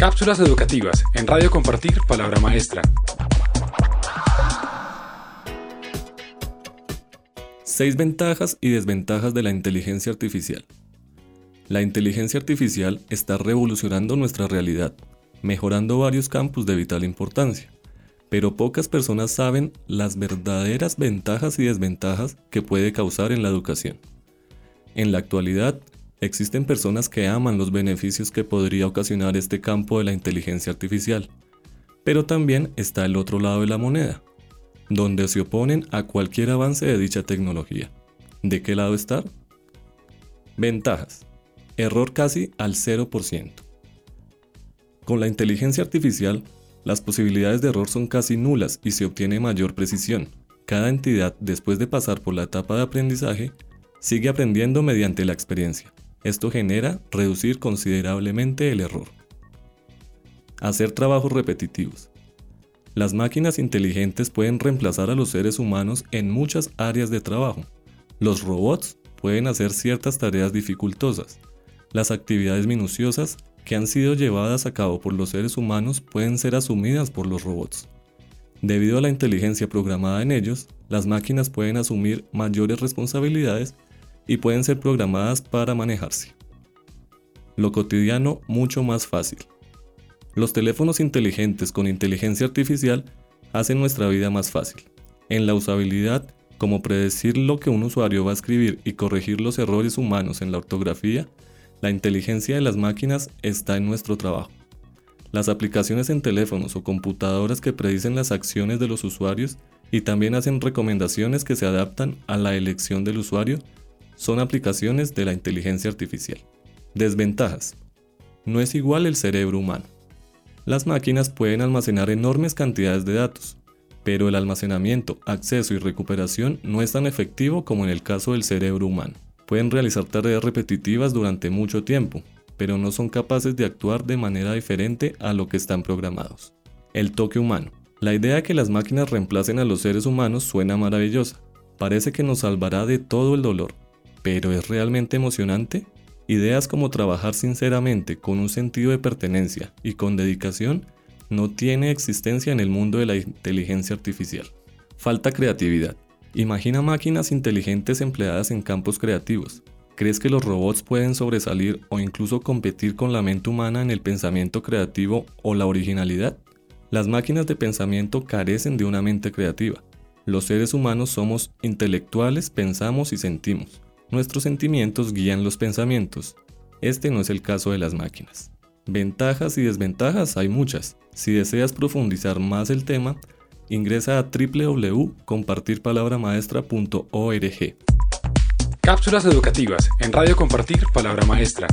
Cápsulas educativas en Radio Compartir Palabra Maestra. Seis ventajas y desventajas de la inteligencia artificial. La inteligencia artificial está revolucionando nuestra realidad, mejorando varios campos de vital importancia, pero pocas personas saben las verdaderas ventajas y desventajas que puede causar en la educación. En la actualidad, existen personas que aman los beneficios que podría ocasionar este campo de la inteligencia artificial, pero también está el otro lado de la moneda, donde se oponen a cualquier avance de dicha tecnología. ¿De qué lado estar? Ventajas. Error casi al 0%. Con la inteligencia artificial, las posibilidades de error son casi nulas y se obtiene mayor precisión. Cada entidad, después de pasar por la etapa de aprendizaje, sigue aprendiendo mediante la experiencia. Esto genera reducir considerablemente el error. Hacer trabajos repetitivos. Las máquinas inteligentes pueden reemplazar a los seres humanos en muchas áreas de trabajo. Los robots pueden hacer ciertas tareas dificultosas. Las actividades minuciosas que han sido llevadas a cabo por los seres humanos pueden ser asumidas por los robots. Debido a la inteligencia programada en ellos, las máquinas pueden asumir mayores responsabilidades y pueden ser programadas para manejarse. Lo cotidiano mucho más fácil. Los teléfonos inteligentes con inteligencia artificial hacen nuestra vida más fácil. En la usabilidad, como predecir lo que un usuario va a escribir y corregir los errores humanos en la ortografía, la inteligencia de las máquinas está en nuestro trabajo. Las aplicaciones en teléfonos o computadoras que predicen las acciones de los usuarios y también hacen recomendaciones que se adaptan a la elección del usuario son aplicaciones de la inteligencia artificial. Desventajas. No es igual el cerebro humano. Las máquinas pueden almacenar enormes cantidades de datos, pero el almacenamiento, acceso y recuperación no es tan efectivo como en el caso del cerebro humano. Pueden realizar tareas repetitivas durante mucho tiempo, pero no son capaces de actuar de manera diferente a lo que están programados. El toque humano. La idea de que las máquinas reemplacen a los seres humanos suena maravillosa. Parece que nos salvará de todo el dolor, pero ¿es realmente emocionante? Ideas como trabajar sinceramente, con un sentido de pertenencia y con dedicación, no tiene existencia en el mundo de la inteligencia artificial. Falta creatividad. Imagina máquinas inteligentes empleadas en campos creativos. ¿Crees que los robots pueden sobresalir o incluso competir con la mente humana en el pensamiento creativo o la originalidad? Las máquinas de pensamiento carecen de una mente creativa. Los seres humanos somos intelectuales, pensamos y sentimos. Nuestros sentimientos guían los pensamientos. Este no es el caso de las máquinas. Ventajas y desventajas hay muchas. Si deseas profundizar más el tema, ingresa a www.compartirpalabramaestra.org. Cápsulas educativas en Radio Compartir Palabra Maestra.